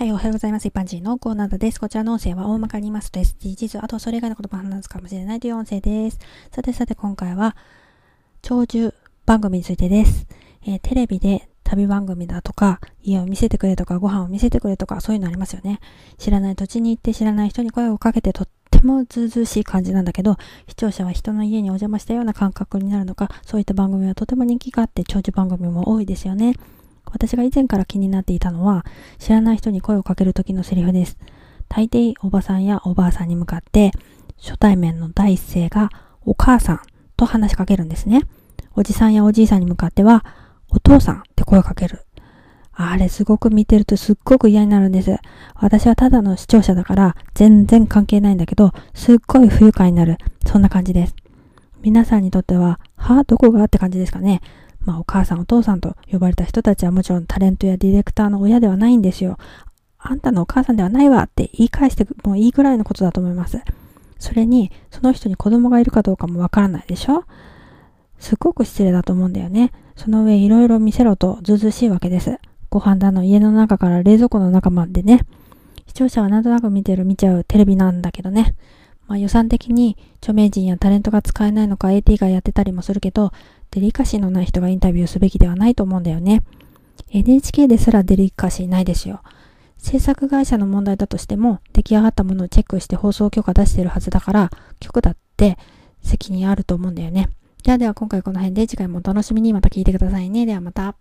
はい、おはようございます。一般人のコーナーです。こちらの音声は大まかに言いますと SDGs、あとそれ以外のことも話すかもしれないという音声です。さてさて今回は、長寿番組についてです。えー、テレビで旅番組だとか、家を見せてくれとか、ご飯を見せてくれとか、そういうのありますよね。知らない土地に行って知らない人に声をかけてとってもずうずうしい感じなんだけど、視聴者は人の家にお邪魔したような感覚になるのか、そういった番組はとても人気があって、長寿番組も多いですよね。私が以前から気になっていたのは、知らない人に声をかける時のセリフです。大抵おばさんやおばあさんに向かって、初対面の第一声がお母さんと話しかけるんですね。おじさんやおじいさんに向かっては、お父さんって声をかける。あれすごく見てるとすっごく嫌になるんです。私はただの視聴者だから全然関係ないんだけど、すっごい不愉快になる。そんな感じです。皆さんにとっては、はあ？どこが？って感じですかね。まあお母さんお父さんと呼ばれた人たちはもちろんタレントやディレクターの親ではないんですよ。あんたのお母さんではないわって言い返してもいいぐらいのことだと思います。それに、その人に子供がいるかどうかもわからないでしょすっごく失礼だと思うんだよね。その上いろいろ見せろとずうずしいわけです。ご飯だの家の中から冷蔵庫の中までね。視聴者はなんとなく見てる見ちゃうテレビなんだけどね。まあ予算的に著名人やタレントが使えないのか AT がやってたりもするけど、デリカシーのない人がインタビューすべきではないと思うんだよね。NHK ですらデリカシーないですよ。制作会社の問題だとしても、出来上がったものをチェックして放送許可出してるはずだから、局だって責任あると思うんだよね。ではでは今回この辺で次回もお楽しみにまた聞いてくださいね。ではまた。